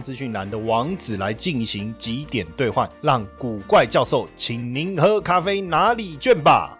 资讯栏的网址来进行几点兑换，让古怪教授请您喝咖啡拿礼券吧。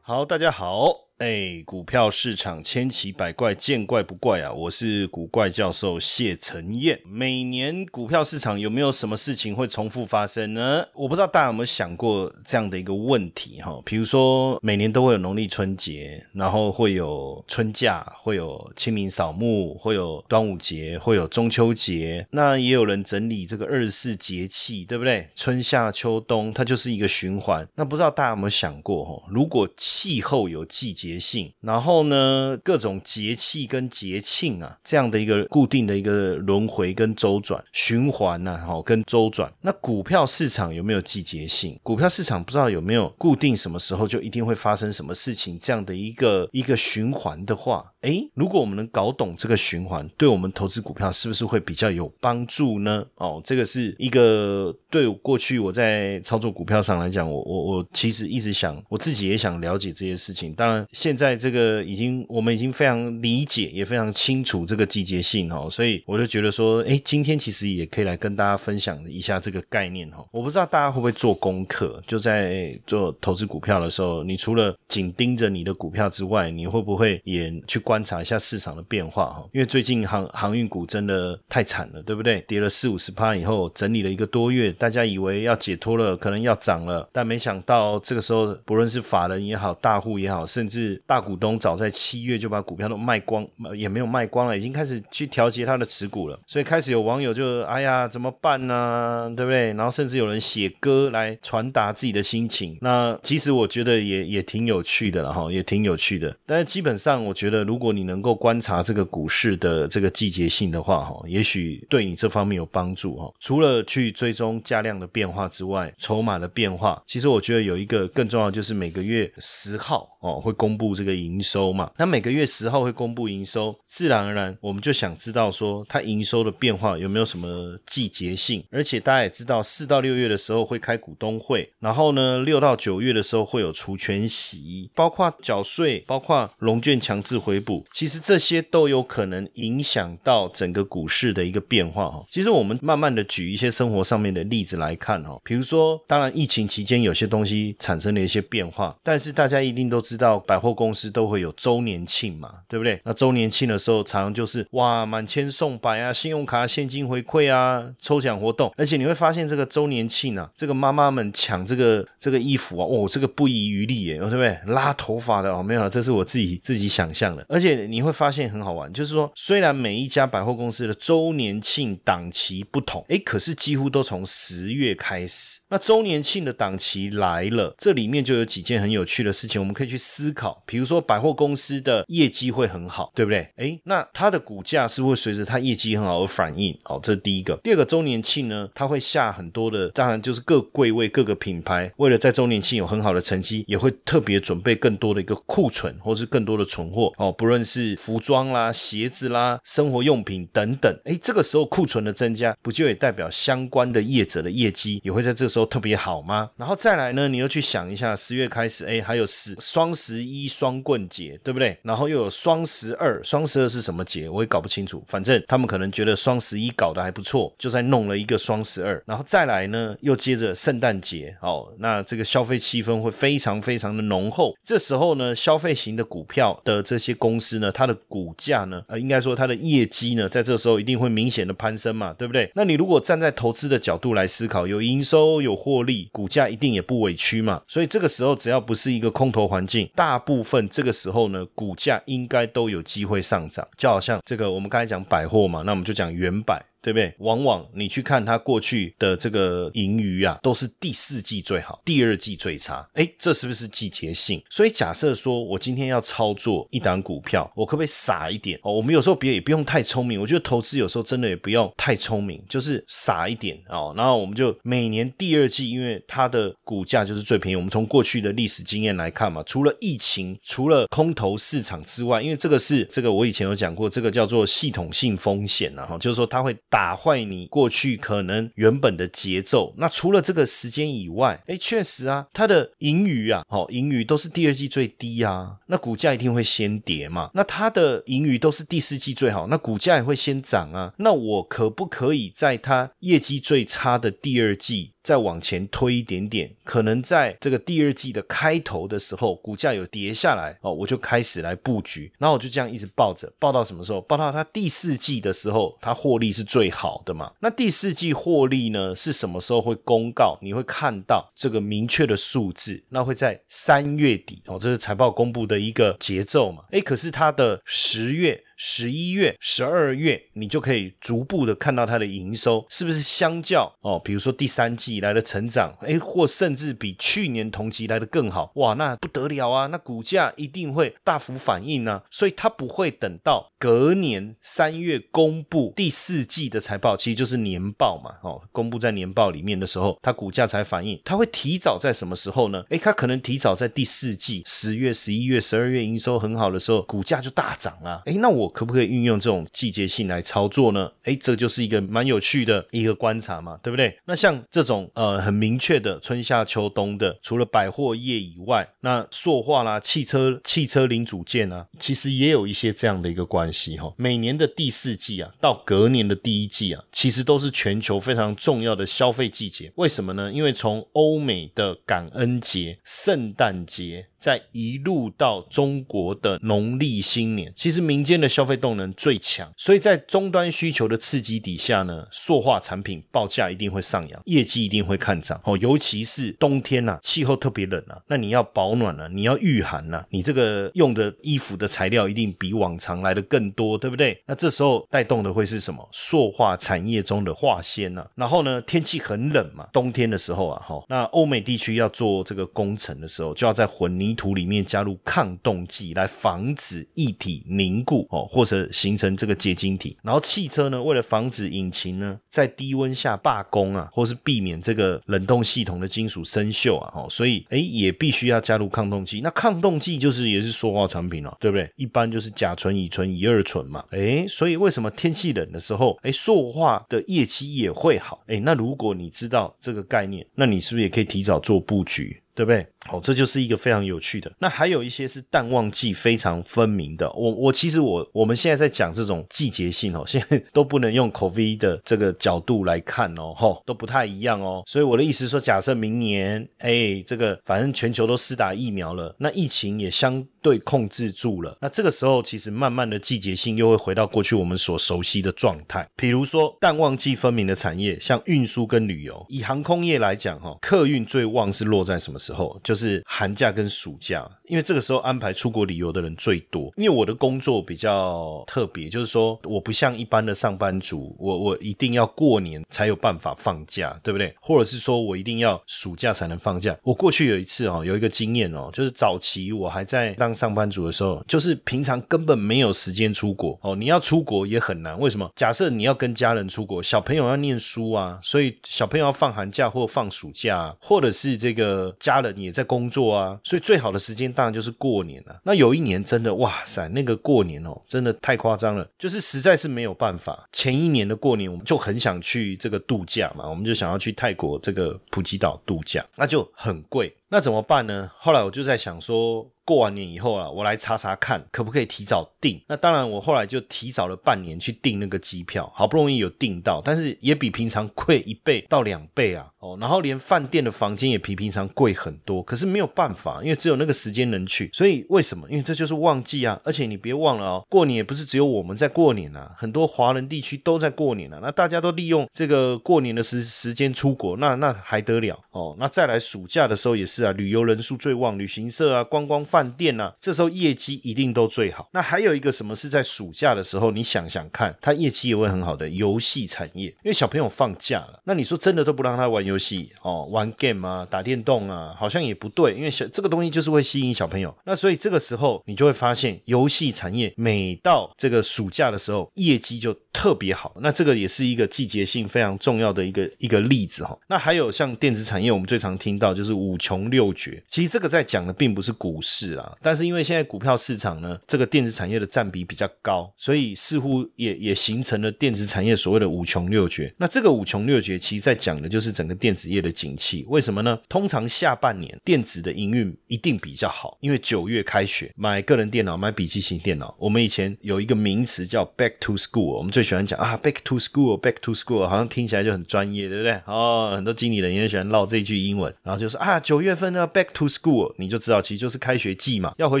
好，大家好。哎，股票市场千奇百怪，见怪不怪啊！我是古怪教授谢承彦。每年股票市场有没有什么事情会重复发生呢？我不知道大家有没有想过这样的一个问题哈？比如说，每年都会有农历春节，然后会有春假，会有清明扫墓，会有端午节，会有中秋节。那也有人整理这个二十四节气，对不对？春夏秋冬，它就是一个循环。那不知道大家有没有想过哈？如果气候有季节？节性，然后呢，各种节气跟节庆啊，这样的一个固定的一个轮回跟周转循环呐，好跟周转。那股票市场有没有季节性？股票市场不知道有没有固定什么时候就一定会发生什么事情这样的一个一个循环的话，诶，如果我们能搞懂这个循环，对我们投资股票是不是会比较有帮助呢？哦，这个是一个对过去我在操作股票上来讲，我我我其实一直想，我自己也想了解这些事情，当然。现在这个已经，我们已经非常理解，也非常清楚这个季节性哈，所以我就觉得说，哎，今天其实也可以来跟大家分享一下这个概念哈。我不知道大家会不会做功课，就在做投资股票的时候，你除了紧盯着你的股票之外，你会不会也去关观察一下市场的变化哈？因为最近航航运股真的太惨了，对不对？跌了四五十趴以后，整理了一个多月，大家以为要解脱了，可能要涨了，但没想到这个时候，不论是法人也好，大户也好，甚至大股东早在七月就把股票都卖光，也没有卖光了，已经开始去调节他的持股了。所以开始有网友就哎呀怎么办呢？对不对？然后甚至有人写歌来传达自己的心情。那其实我觉得也也挺有趣的了哈，也挺有趣的。但是基本上我觉得，如果如果你能够观察这个股市的这个季节性的话哈，也许对你这方面有帮助哈。除了去追踪价量的变化之外，筹码的变化，其实我觉得有一个更重要就是每个月十号哦会公。布这个营收嘛，那每个月十号会公布营收，自然而然我们就想知道说它营收的变化有没有什么季节性，而且大家也知道四到六月的时候会开股东会，然后呢六到九月的时候会有除权息，包括缴税，包括龙卷强制回补，其实这些都有可能影响到整个股市的一个变化哈。其实我们慢慢的举一些生活上面的例子来看哈，比如说当然疫情期间有些东西产生了一些变化，但是大家一定都知知道百货公司都会有周年庆嘛，对不对？那周年庆的时候，常常就是哇，满千送百啊，信用卡现金回馈啊，抽奖活动。而且你会发现，这个周年庆啊，这个妈妈们抢这个这个衣服啊，哦，这个不遗余力耶，对不对？拉头发的哦，没有，这是我自己自己想象的。而且你会发现很好玩，就是说，虽然每一家百货公司的周年庆档期不同，诶，可是几乎都从十月开始。那周年庆的档期来了，这里面就有几件很有趣的事情，我们可以去思考，比如说。百货公司的业绩会很好，对不对？诶，那它的股价是会随着它业绩很好而反应。好，这是第一个。第二个周年庆呢，它会下很多的，当然就是各柜位各个品牌，为了在周年庆有很好的成绩，也会特别准备更多的一个库存，或是更多的存货。哦，不论是服装啦、鞋子啦、生活用品等等。诶，这个时候库存的增加，不就也代表相关的业者的业绩也会在这时候特别好吗？然后再来呢，你又去想一下，十月开始，诶，还有十双十一双。棍节对不对？然后又有双十二，双十二是什么节？我也搞不清楚。反正他们可能觉得双十一搞得还不错，就在弄了一个双十二。然后再来呢，又接着圣诞节哦，那这个消费气氛会非常非常的浓厚。这时候呢，消费型的股票的这些公司呢，它的股价呢，呃，应该说它的业绩呢，在这时候一定会明显的攀升嘛，对不对？那你如果站在投资的角度来思考，有营收有获利，股价一定也不委屈嘛。所以这个时候只要不是一个空头环境，大部分。这个时候呢，股价应该都有机会上涨，就好像这个我们刚才讲百货嘛，那我们就讲原百。对不对？往往你去看它过去的这个盈余啊，都是第四季最好，第二季最差。哎，这是不是季节性？所以假设说我今天要操作一档股票，我可不可以傻一点哦？我们有时候别也不用太聪明，我觉得投资有时候真的也不要太聪明，就是傻一点哦。然后我们就每年第二季，因为它的股价就是最便宜。我们从过去的历史经验来看嘛，除了疫情，除了空头市场之外，因为这个是这个我以前有讲过，这个叫做系统性风险啊，哈，就是说它会打坏你过去可能原本的节奏。那除了这个时间以外，哎，确实啊，它的盈余啊，好，盈余都是第二季最低啊，那股价一定会先跌嘛。那它的盈余都是第四季最好，那股价也会先涨啊。那我可不可以在它业绩最差的第二季？再往前推一点点，可能在这个第二季的开头的时候，股价有跌下来哦，我就开始来布局，然后我就这样一直抱着，抱到什么时候？抱到它第四季的时候，它获利是最好的嘛？那第四季获利呢是什么时候会公告？你会看到这个明确的数字，那会在三月底哦，这是财报公布的一个节奏嘛？诶，可是它的十月。十一月、十二月，你就可以逐步的看到它的营收是不是相较哦，比如说第三季来的成长，哎，或甚至比去年同期来的更好，哇，那不得了啊！那股价一定会大幅反应呢，所以它不会等到隔年三月公布第四季的财报，其实就是年报嘛，哦，公布在年报里面的时候，它股价才反应，它会提早在什么时候呢？哎，它可能提早在第四季十月、十一月、十二月营收很好的时候，股价就大涨啊！哎，那我。可不可以运用这种季节性来操作呢？哎，这就是一个蛮有趣的一个观察嘛，对不对？那像这种呃很明确的春夏秋冬的，除了百货业以外，那塑化啦、汽车、汽车零组件啊，其实也有一些这样的一个关系哈。每年的第四季啊，到隔年的第一季啊，其实都是全球非常重要的消费季节。为什么呢？因为从欧美的感恩节、圣诞节。在一路到中国的农历新年，其实民间的消费动能最强，所以在终端需求的刺激底下呢，塑化产品报价一定会上扬，业绩一定会看涨哦。尤其是冬天呐，气候特别冷啊，那你要保暖了，你要御寒呐，你这个用的衣服的材料一定比往常来的更多，对不对？那这时候带动的会是什么？塑化产业中的化纤呐。然后呢，天气很冷嘛，冬天的时候啊，哈，那欧美地区要做这个工程的时候，就要在混凝土里面加入抗冻剂来防止液体凝固哦，或者形成这个结晶体。然后汽车呢，为了防止引擎呢在低温下罢工啊，或是避免这个冷冻系统的金属生锈啊，哦，所以哎也必须要加入抗冻剂。那抗冻剂就是也是塑化产品了，对不对？一般就是甲醇、乙醇、乙二醇嘛。哎，所以为什么天气冷的时候，哎，塑化的业绩也会好？哎，那如果你知道这个概念，那你是不是也可以提早做布局？对不对？哦，这就是一个非常有趣的。那还有一些是淡旺季非常分明的。我我其实我我们现在在讲这种季节性哦，现在 都不能用 COVID 的这个角度来看哦，都不太一样哦。所以我的意思说，假设明年，哎，这个反正全球都施打疫苗了，那疫情也相对控制住了，那这个时候其实慢慢的季节性又会回到过去我们所熟悉的状态。比如说淡旺季分明的产业，像运输跟旅游。以航空业来讲，哈，客运最旺是落在什么？时候就是寒假跟暑假，因为这个时候安排出国旅游的人最多。因为我的工作比较特别，就是说我不像一般的上班族，我我一定要过年才有办法放假，对不对？或者是说我一定要暑假才能放假。我过去有一次哦，有一个经验哦，就是早期我还在当上班族的时候，就是平常根本没有时间出国哦。你要出国也很难，为什么？假设你要跟家人出国，小朋友要念书啊，所以小朋友要放寒假或放暑假，或者是这个家。人也在工作啊，所以最好的时间当然就是过年了。那有一年真的哇塞，那个过年哦，真的太夸张了，就是实在是没有办法。前一年的过年，我们就很想去这个度假嘛，我们就想要去泰国这个普吉岛度假，那就很贵。那怎么办呢？后来我就在想说。过完年以后啊，我来查查看可不可以提早订。那当然，我后来就提早了半年去订那个机票，好不容易有订到，但是也比平常贵一倍到两倍啊。哦，然后连饭店的房间也比平常贵很多。可是没有办法，因为只有那个时间能去。所以为什么？因为这就是旺季啊！而且你别忘了哦，过年也不是只有我们在过年啊，很多华人地区都在过年啊。那大家都利用这个过年的时时间出国，那那还得了哦？那再来暑假的时候也是啊，旅游人数最旺，旅行社啊、观光饭店啊，这时候业绩一定都最好。那还有一个什么是在暑假的时候，你想想看，它业绩也会很好的游戏产业，因为小朋友放假了，那你说真的都不让他玩游戏哦，玩 game 啊，打电动啊，好像也不对，因为小这个东西就是会吸引小朋友。那所以这个时候你就会发现，游戏产业每到这个暑假的时候，业绩就特别好。那这个也是一个季节性非常重要的一个一个例子哈。那还有像电子产业，因为我们最常听到就是五穷六绝。其实这个在讲的并不是股市啊，但是因为现在股票市场呢，这个电子产业的占比比较高，所以似乎也也形成了电子产业所谓的五穷六绝。那这个五穷六绝，其实在讲的就是整个电子业的景气。为什么呢？通常下半年电子的营运一定比较好，因为九月开学，买个人电脑、买笔记型电脑。我们以前有一个名词叫 “back to school”，我们最喜欢讲啊，“back to school”，“back to school”，好像听起来就很专业，对不对？哦，很多经理人也喜欢唠这这句英文，然后就说啊，九月份呢，“back to school”，你就知道其实就是开学季嘛，要回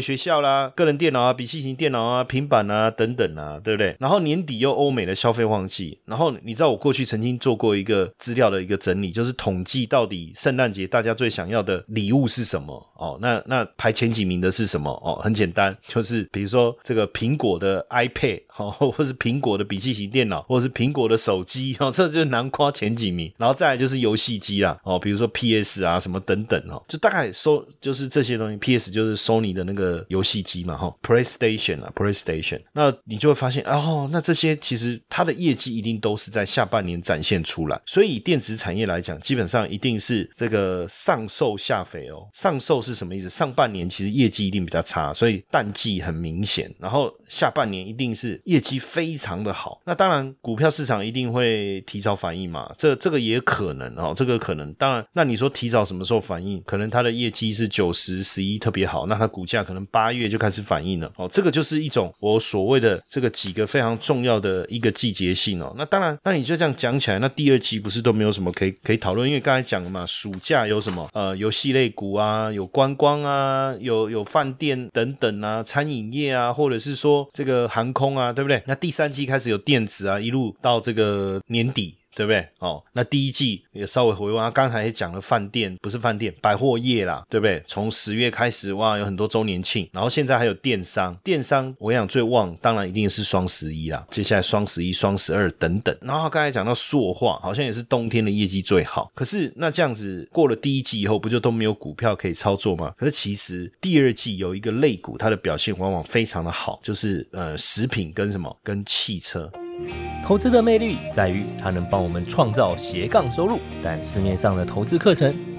学校啦，个人电脑啊、笔记型电脑啊、平板啊等等啊，对不对？然后年底又欧美的消费旺季，然后你知道我过去曾经做过一个资料的一个整理，就是统计到底圣诞节大家最想要的礼物是什么哦？那那排前几名的是什么哦？很简单，就是比如说这个苹果的 iPad 哦，或是苹果的笔记型电脑，或者是苹果的手机哦，这就是难夸前几名。然后再来就是游戏机啦哦，比如说 PS 啊什么等等哦，就大概收就是这些东西。PS 就是 Sony 的那个游戏机嘛哈，PlayStation 啊 PlayStation，那你就会发现哦，那这些其实它的业绩一定都是在下半年展现出来。所以电子产业来讲，基本上一定是这个上瘦下肥哦。上瘦是什么意思？上半年其实业绩一定比较差，所以淡季很明显。然后下半年一定是业绩非常的好。那当然股票市场一定会提早反应嘛，这这个也可能哦，这个可能。当然，那你说提早什么时候反应？可能它的业绩是九十十一特别好，那它股价可能八月就开始反应了哦。这个就是一种我所谓的这个几个非常重要的一个季节性哦。那当然，那你就这样讲起来，那第二季不是都没有什么可以可以讨论？因为刚才讲了嘛，暑假有什么呃游戏类股啊，有观光啊，有有饭店等等啊，餐饮业啊，或者是说这个航空啊，对不对？那第三季开始有电子啊，一路到这个年底。对不对？哦，那第一季也稍微回温。刚才也讲了饭店，不是饭店，百货业啦，对不对？从十月开始，哇，有很多周年庆，然后现在还有电商，电商我想最旺，当然一定是双十一啦。接下来双十一、双十二等等。然后刚才讲到塑化，好像也是冬天的业绩最好。可是那这样子过了第一季以后，不就都没有股票可以操作吗？可是其实第二季有一个类股，它的表现往往非常的好，就是呃食品跟什么跟汽车。投资的魅力在于它能帮我们创造斜杠收入，但市面上的投资课程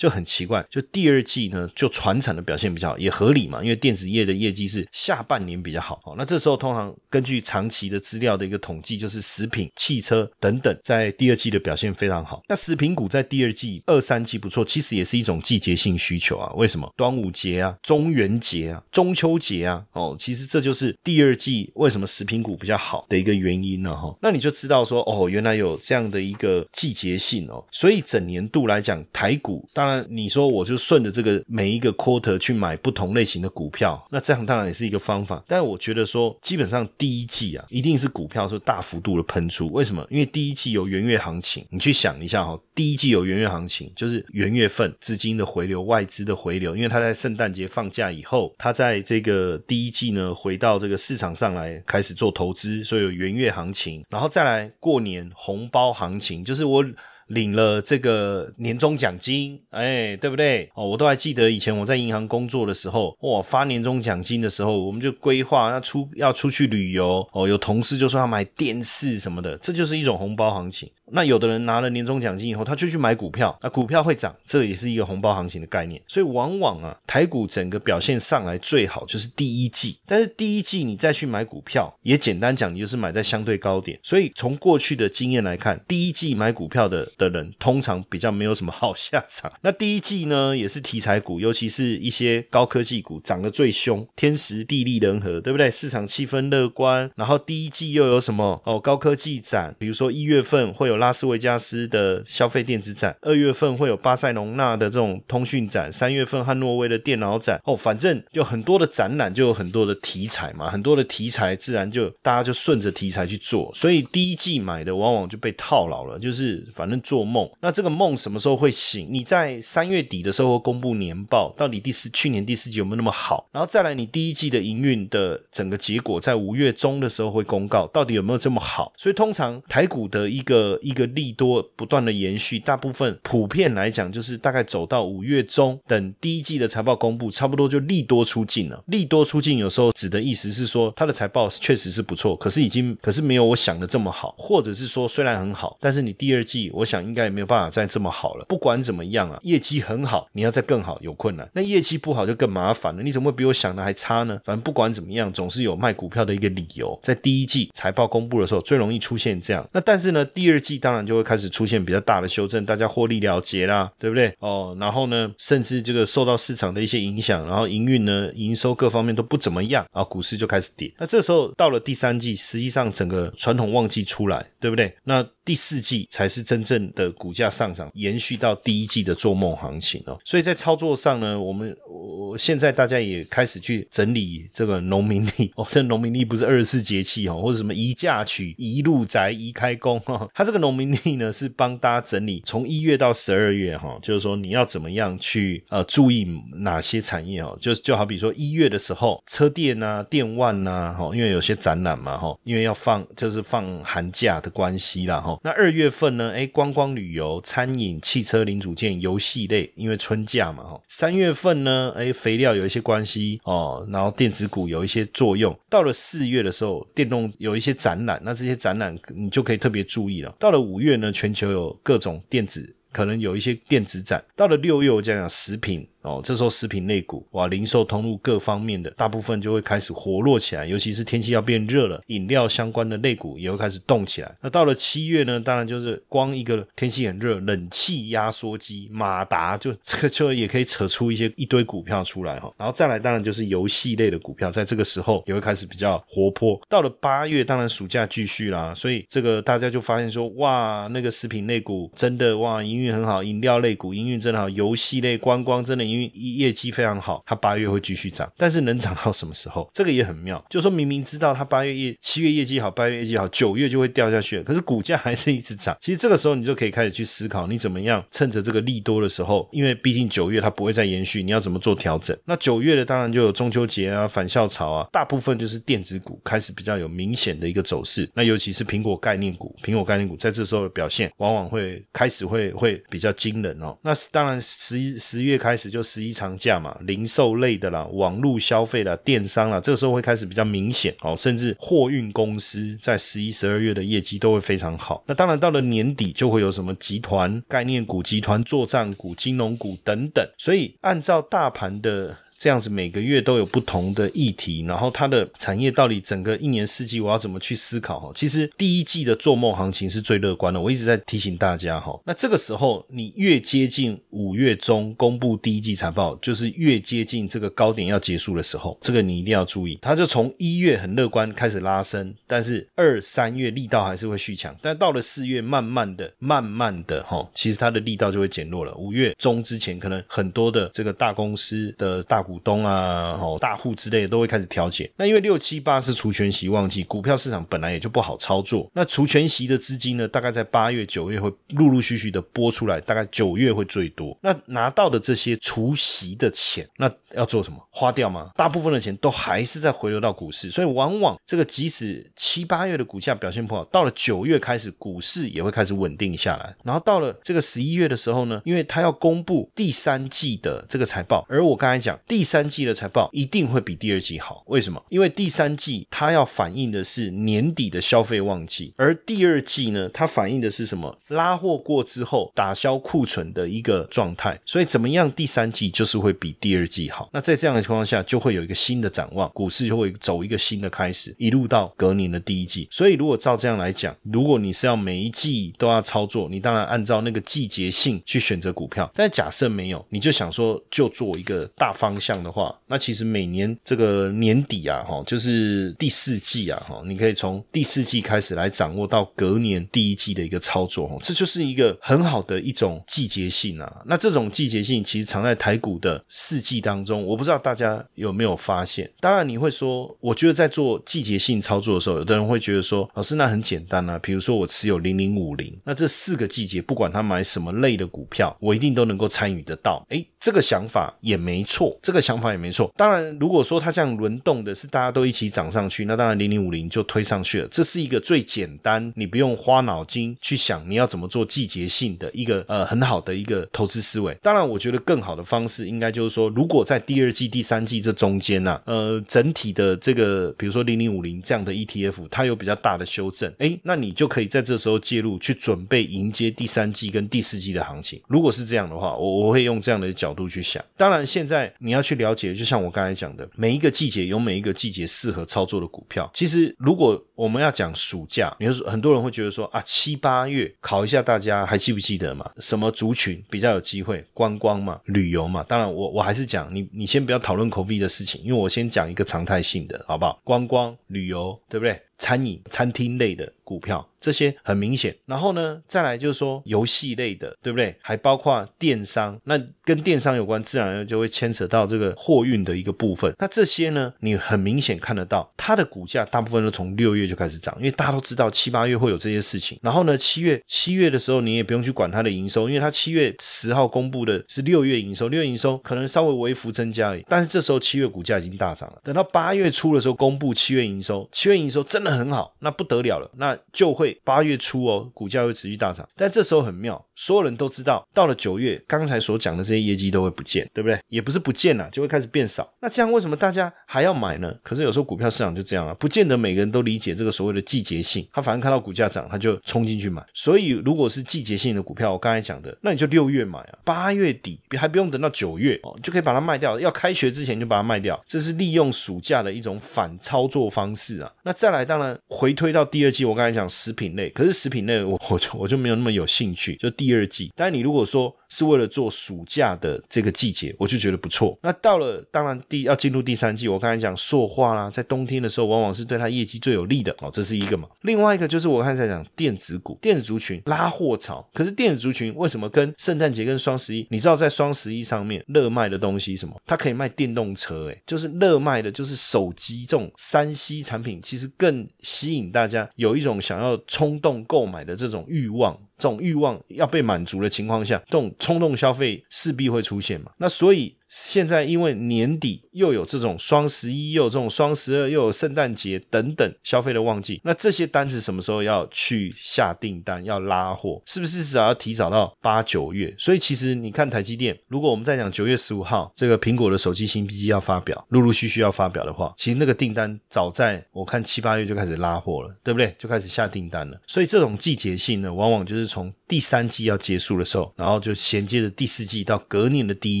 就很奇怪，就第二季呢，就船产的表现比较好，也合理嘛，因为电子业的业绩是下半年比较好。哦，那这时候通常根据长期的资料的一个统计，就是食品、汽车等等在第二季的表现非常好。那食品股在第二季、二三季不错，其实也是一种季节性需求啊。为什么？端午节啊、中元节啊、中秋节啊，哦，其实这就是第二季为什么食品股比较好的一个原因呢。哈，那你就知道说，哦，原来有这样的一个季节性哦。所以整年度来讲，台股当。那你说我就顺着这个每一个 quarter 去买不同类型的股票，那这样当然也是一个方法。但我觉得说，基本上第一季啊，一定是股票是大幅度的喷出。为什么？因为第一季有元月行情。你去想一下哈，第一季有元月行情，就是元月份资金的回流、外资的回流，因为他在圣诞节放假以后，他在这个第一季呢回到这个市场上来开始做投资，所以有元月行情，然后再来过年红包行情，就是我。领了这个年终奖金，哎，对不对？哦，我都还记得以前我在银行工作的时候，哇，发年终奖金的时候，我们就规划要出要出去旅游，哦，有同事就说要买电视什么的，这就是一种红包行情。那有的人拿了年终奖金以后，他就去买股票，那股票会涨，这也是一个红包行情的概念。所以往往啊，台股整个表现上来最好就是第一季，但是第一季你再去买股票，也简单讲，你就是买在相对高点。所以从过去的经验来看，第一季买股票的的人通常比较没有什么好下场。那第一季呢，也是题材股，尤其是一些高科技股涨得最凶，天时地利人和，对不对？市场气氛乐观，然后第一季又有什么哦？高科技展，比如说一月份会有拉斯维加斯的消费电子展，二月份会有巴塞隆纳的这种通讯展，三月份汉诺威的电脑展，哦，反正就很多的展览，就有很多的题材嘛，很多的题材自然就大家就顺着题材去做，所以第一季买的往往就被套牢了，就是反正做梦。那这个梦什么时候会醒？你在三月底的时候公布年报，到底第四去年第四季有没有那么好？然后再来你第一季的营运的整个结果，在五月中的时候会公告，到底有没有这么好？所以通常台股的一个一个利多不断的延续，大部分普遍来讲就是大概走到五月中，等第一季的财报公布，差不多就利多出尽了。利多出尽有时候指的意思是说，它的财报确实是不错，可是已经可是没有我想的这么好，或者是说虽然很好，但是你第二季我想应该也没有办法再这么好了。不管怎么样啊，业绩很好，你要再更好有困难。那业绩不好就更麻烦了，你怎么会比我想的还差呢？反正不管怎么样，总是有卖股票的一个理由。在第一季财报公布的时候，最容易出现这样。那但是呢，第二季当然就会开始出现比较大的修正，大家获利了结啦，对不对？哦，然后呢，甚至这个受到市场的一些影响，然后营运呢、营收各方面都不怎么样，啊，股市就开始跌。那这时候到了第三季，实际上整个传统旺季出来，对不对？那第四季才是真正的股价上涨，延续到第一季的做梦行情哦。所以在操作上呢，我们我现在大家也开始去整理这个农民历哦。这农民历不是二十四节气哦，或者什么宜嫁娶、宜入宅、宜开工哈。它这个农民历呢，是帮大家整理从一月到十二月哈，就是说你要怎么样去呃注意哪些产业哦。就就好比说一月的时候，车店啊、电万呐哈，因为有些展览嘛哈，因为要放就是放寒假的关系啦哈。那二月份呢？哎，观光旅游、餐饮、汽车零组件、游戏类，因为春假嘛，哈。三月份呢？哎，肥料有一些关系哦，然后电子股有一些作用。到了四月的时候，电动有一些展览，那这些展览你就可以特别注意了。到到了五月呢，全球有各种电子，可能有一些电子展。到了六月，我讲讲食品。哦，这时候食品类股哇，零售通路各方面的大部分就会开始活络起来，尤其是天气要变热了，饮料相关的类股也会开始动起来。那到了七月呢，当然就是光一个天气很热，冷气压缩机、马达就这个就也可以扯出一些一堆股票出来哈。然后再来，当然就是游戏类的股票，在这个时候也会开始比较活泼。到了八月，当然暑假继续啦，所以这个大家就发现说，哇，那个食品类股真的哇，营运很好，饮料类股营运真的好，游戏类、观光真的。因为业绩非常好，它八月会继续涨，但是能涨到什么时候？这个也很妙，就说明明知道它八月业七月业绩好，八月业绩好，九月就会掉下去，可是股价还是一直涨。其实这个时候你就可以开始去思考，你怎么样趁着这个利多的时候，因为毕竟九月它不会再延续，你要怎么做调整？那九月的当然就有中秋节啊、返校潮啊，大部分就是电子股开始比较有明显的一个走势。那尤其是苹果概念股，苹果概念股在这时候的表现往往会开始会会比较惊人哦。那当然十一十月开始就。十一长假嘛，零售类的啦，网络消费啦，电商啦，这个时候会开始比较明显哦，甚至货运公司在十一、十二月的业绩都会非常好。那当然到了年底就会有什么集团概念股、集团作战股、金融股等等。所以按照大盘的。这样子每个月都有不同的议题，然后它的产业到底整个一年四季我要怎么去思考哈？其实第一季的做梦行情是最乐观的，我一直在提醒大家哈。那这个时候你越接近五月中公布第一季财报，就是越接近这个高点要结束的时候，这个你一定要注意。它就从一月很乐观开始拉升，但是二三月力道还是会续强，但到了四月慢慢的、慢慢的哈，其实它的力道就会减弱了。五月中之前可能很多的这个大公司的大。股股东啊，哦，大户之类的都会开始调节。那因为六七八是除权息旺季，股票市场本来也就不好操作。那除权息的资金呢，大概在八月、九月会陆陆续续的拨出来，大概九月会最多。那拿到的这些除息的钱，那要做什么？花掉吗？大部分的钱都还是在回流到股市。所以往往这个即使七八月的股价表现不好，到了九月开始，股市也会开始稳定下来。然后到了这个十一月的时候呢，因为他要公布第三季的这个财报，而我刚才讲。第三季的财报一定会比第二季好。为什么？因为第三季它要反映的是年底的消费旺季，而第二季呢，它反映的是什么？拉货过之后打消库存的一个状态。所以怎么样？第三季就是会比第二季好。那在这样的情况下，就会有一个新的展望，股市就会走一个新的开始，一路到隔年的第一季。所以如果照这样来讲，如果你是要每一季都要操作，你当然按照那个季节性去选择股票。但假设没有，你就想说就做一个大方向的话，那其实每年这个年底啊，哈，就是第四季啊，哈，你可以从第四季开始来掌握到隔年第一季的一个操作，哈，这就是一个很好的一种季节性啊。那这种季节性其实藏在台股的四季当中，我不知道大家有没有发现。当然你会说，我觉得在做季节性操作的时候，有的人会觉得说，老师那很简单啊，比如说我持有零零五零，那这四个季节不管他买什么类的股票，我一定都能够参与得到。诶，这个想法也没错，这个想法也没错。当然，如果说它这样轮动的是大家都一起涨上去，那当然零零五零就推上去了。这是一个最简单，你不用花脑筋去想你要怎么做季节性的一个呃很好的一个投资思维。当然，我觉得更好的方式应该就是说，如果在第二季、第三季这中间呢，呃，整体的这个比如说零零五零这样的 ETF，它有比较大的修正，诶，那你就可以在这时候介入，去准备迎接第三季跟第四季的行情。如果是这样的话，我我会用这样的角度去想。当然，现在你要去了解，就像我刚才讲的，每一个季节有每一个季节适合操作的股票。其实，如果我们要讲暑假，你说很多人会觉得说啊，七八月考一下大家还记不记得嘛？什么族群比较有机会？观光嘛，旅游嘛。当然，我我还是讲你，你先不要讨论口 V 的事情，因为我先讲一个常态性的，好不好？观光旅游，对不对？餐饮、餐厅类的股票，这些很明显。然后呢，再来就是说游戏类的，对不对？还包括电商，那跟电商有关，自然就会牵扯到这个货运的一个部分。那这些呢，你很明显看得到，它的股价大部分都从六月就开始涨，因为大家都知道七八月会有这些事情。然后呢，七月七月的时候，你也不用去管它的营收，因为它七月十号公布的是六月营收，六月营收可能稍微微幅增加而已。但是这时候七月股价已经大涨了。等到八月初的时候公布七月营收，七月营收真的。很好，那不得了了，那就会八月初哦，股价会持续大涨。但这时候很妙，所有人都知道，到了九月，刚才所讲的这些业绩都会不见，对不对？也不是不见了，就会开始变少。那这样为什么大家还要买呢？可是有时候股票市场就这样啊，不见得每个人都理解这个所谓的季节性。他反正看到股价涨，他就冲进去买。所以如果是季节性的股票，我刚才讲的，那你就六月买啊，八月底还不用等到九月哦，就可以把它卖掉。要开学之前就把它卖掉，这是利用暑假的一种反操作方式啊。那再来，当当然。回推到第二季，我刚才讲食品类，可是食品类我 我就我就没有那么有兴趣，就第二季。但你如果说是为了做暑假的这个季节，我就觉得不错。那到了当然第要进入第三季，我刚才讲塑化啦，在冬天的时候往往是对它业绩最有利的哦，这是一个嘛。另外一个就是我刚才讲电子股、电子族群拉货潮，可是电子族群为什么跟圣诞节跟双十一？你知道在双十一上面热卖的东西什么？它可以卖电动车，诶，就是热卖的就是手机这种三 C 产品，其实更。吸引大家有一种想要冲动购买的这种欲望，这种欲望要被满足的情况下，这种冲动消费势必会出现嘛？那所以。现在因为年底又有这种双十一，又有这种双十二，又有圣诞节等等消费的旺季，那这些单子什么时候要去下订单，要拉货，是不是至少要提早到八九月？所以其实你看台积电，如果我们在讲九月十五号这个苹果的手机新机要发表，陆陆续续要发表的话，其实那个订单早在我看七八月就开始拉货了，对不对？就开始下订单了。所以这种季节性呢，往往就是从第三季要结束的时候，然后就衔接着第四季到隔年的第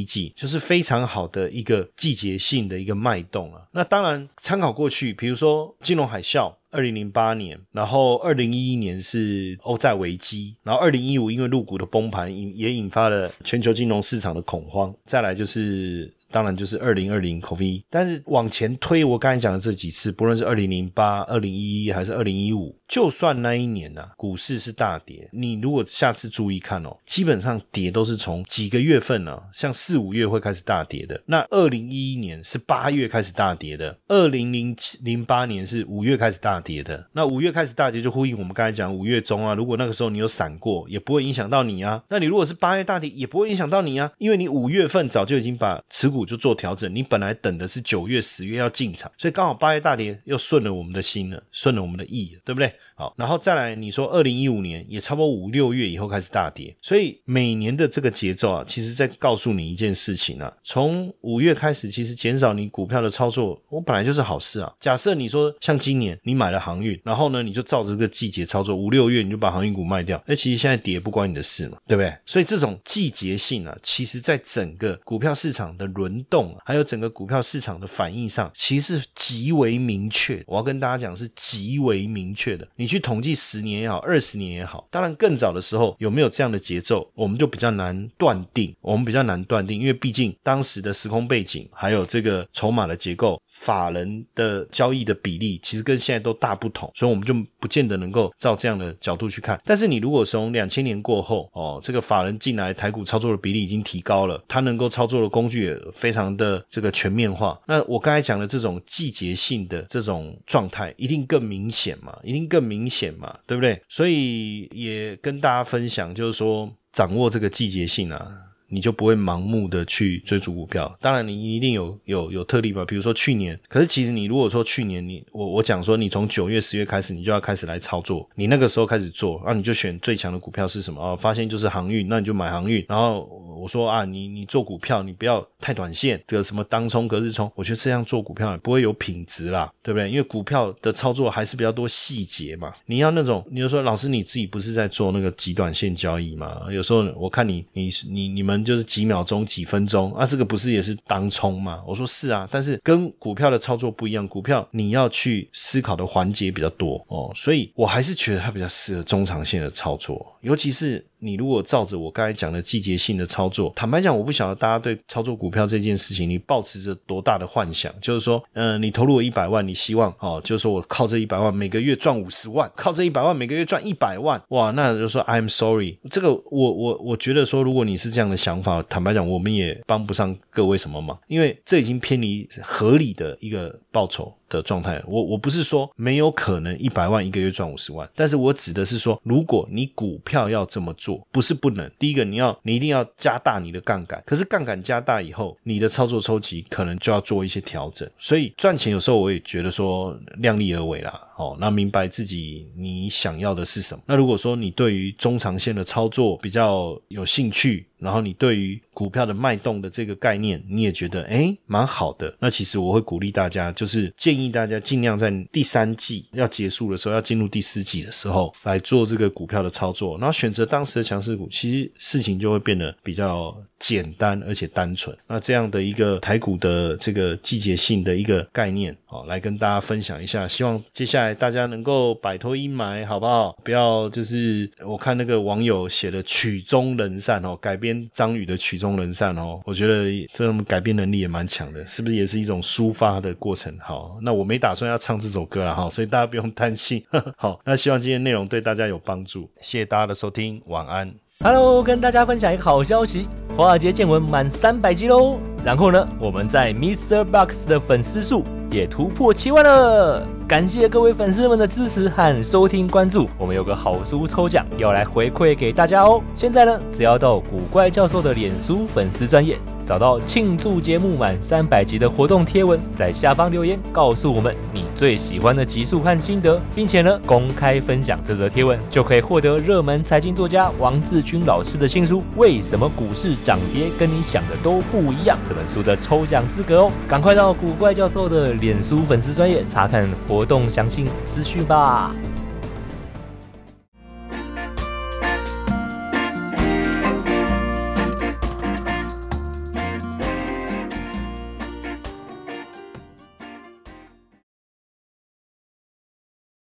一季，就是非。非常好的一个季节性的一个脉动啊，那当然参考过去，比如说金融海啸，二零零八年，然后二零一一年是欧债危机，然后二零一五因为入股的崩盘引也引发了全球金融市场的恐慌，再来就是。当然就是二零二零 COVID，但是往前推，我刚才讲的这几次，不论是二零零八、二零一一还是二零一五，就算那一年呢，股市是大跌，你如果下次注意看哦，基本上跌都是从几个月份呢，像四五月会开始大跌的。那二零一一年是八月开始大跌的，二零零七零八年是五月开始大跌的。那五月开始大跌，就呼应我们刚才讲五月中啊，如果那个时候你有闪过，也不会影响到你啊。那你如果是八月大跌，也不会影响到你啊，因为你五月份早就已经把持股就做调整，你本来等的是九月、十月要进场，所以刚好八月大跌又顺了我们的心了，顺了我们的意，对不对？好，然后再来你说二零一五年也差不多五六月以后开始大跌，所以每年的这个节奏啊，其实在告诉你一件事情啊，从五月开始，其实减少你股票的操作，我本来就是好事啊。假设你说像今年你买了航运，然后呢你就照着这个季节操作，五六月你就把航运股卖掉，那其实现在跌不关你的事嘛，对不对？所以这种季节性啊，其实在整个股票市场的轮动，还有整个股票市场的反应上，其实极为明确。我要跟大家讲，是极为明确的。你去统计十年也好，二十年也好，当然更早的时候有没有这样的节奏，我们就比较难断定。我们比较难断定，因为毕竟当时的时空背景，还有这个筹码的结构、法人的交易的比例，其实跟现在都大不同，所以我们就不见得能够照这样的角度去看。但是你如果从两千年过后，哦，这个法人进来台股操作的比例已经提高了，他能够操作的工具也非常的这个全面化。那我刚才讲的这种季节性的这种状态，一定更明显嘛，一定更明显嘛，对不对？所以也跟大家分享，就是说掌握这个季节性啊。你就不会盲目的去追逐股票，当然你一定有有有特例吧，比如说去年，可是其实你如果说去年你我我讲说你从九月十月开始你就要开始来操作，你那个时候开始做，那你就选最强的股票是什么哦？发现就是航运，那你就买航运。然后我说啊，你你做股票你不要太短线，这个什么当冲隔日冲，我觉得这样做股票也不会有品质啦，对不对？因为股票的操作还是比较多细节嘛，你要那种，你就说老师你自己不是在做那个极短线交易嘛？有时候我看你你你你们。就是几秒钟、几分钟啊，这个不是也是当冲吗？我说是啊，但是跟股票的操作不一样，股票你要去思考的环节比较多哦，所以我还是觉得它比较适合中长线的操作，尤其是。你如果照着我刚才讲的季节性的操作，坦白讲，我不晓得大家对操作股票这件事情，你抱持着多大的幻想？就是说，嗯，你投入了一百万，你希望哦，就是说我靠这一百万每个月赚五十万，靠这一百万每个月赚一百万，哇，那就说 I'm sorry，这个我我我觉得说，如果你是这样的想法，坦白讲，我们也帮不上各位什么忙，因为这已经偏离合理的一个报酬。的状态，我我不是说没有可能一百万一个月赚五十万，但是我指的是说，如果你股票要这么做，不是不能。第一个，你要你一定要加大你的杠杆，可是杠杆加大以后，你的操作周期可能就要做一些调整。所以赚钱有时候我也觉得说量力而为啦。哦，那明白自己你想要的是什么。那如果说你对于中长线的操作比较有兴趣，然后你对于股票的脉动的这个概念，你也觉得诶蛮好的，那其实我会鼓励大家，就是建议大家尽量在第三季要结束的时候，要进入第四季的时候来做这个股票的操作，然后选择当时的强势股，其实事情就会变得比较简单而且单纯。那这样的一个台股的这个季节性的一个概念，好，来跟大家分享一下，希望接下来大家能够摆脱阴霾，好不好？不要就是我看那个网友写的曲终人散哦，改编张宇的曲终。人散哦，我觉得这种改编能力也蛮强的，是不是也是一种抒发的过程？好，那我没打算要唱这首歌了哈，所以大家不用担心。好，那希望今天内容对大家有帮助，谢谢大家的收听，晚安。Hello，跟大家分享一个好消息，华尔街见闻满三百集喽。然后呢，我们在 Mr. Box 的粉丝数也突破七万了。感谢各位粉丝们的支持和收听关注，我们有个好书抽奖要来回馈给大家哦。现在呢，只要到古怪教授的脸书粉丝专业，找到庆祝节目满三百集的活动贴文，在下方留言告诉我们你最喜欢的集数和心得，并且呢公开分享这则贴文，就可以获得热门财经作家王志军老师的新书《为什么股市涨跌跟你想的都不一样》这本书的抽奖资格哦。赶快到古怪教授的脸书粉丝专业查看活。动详细资讯吧。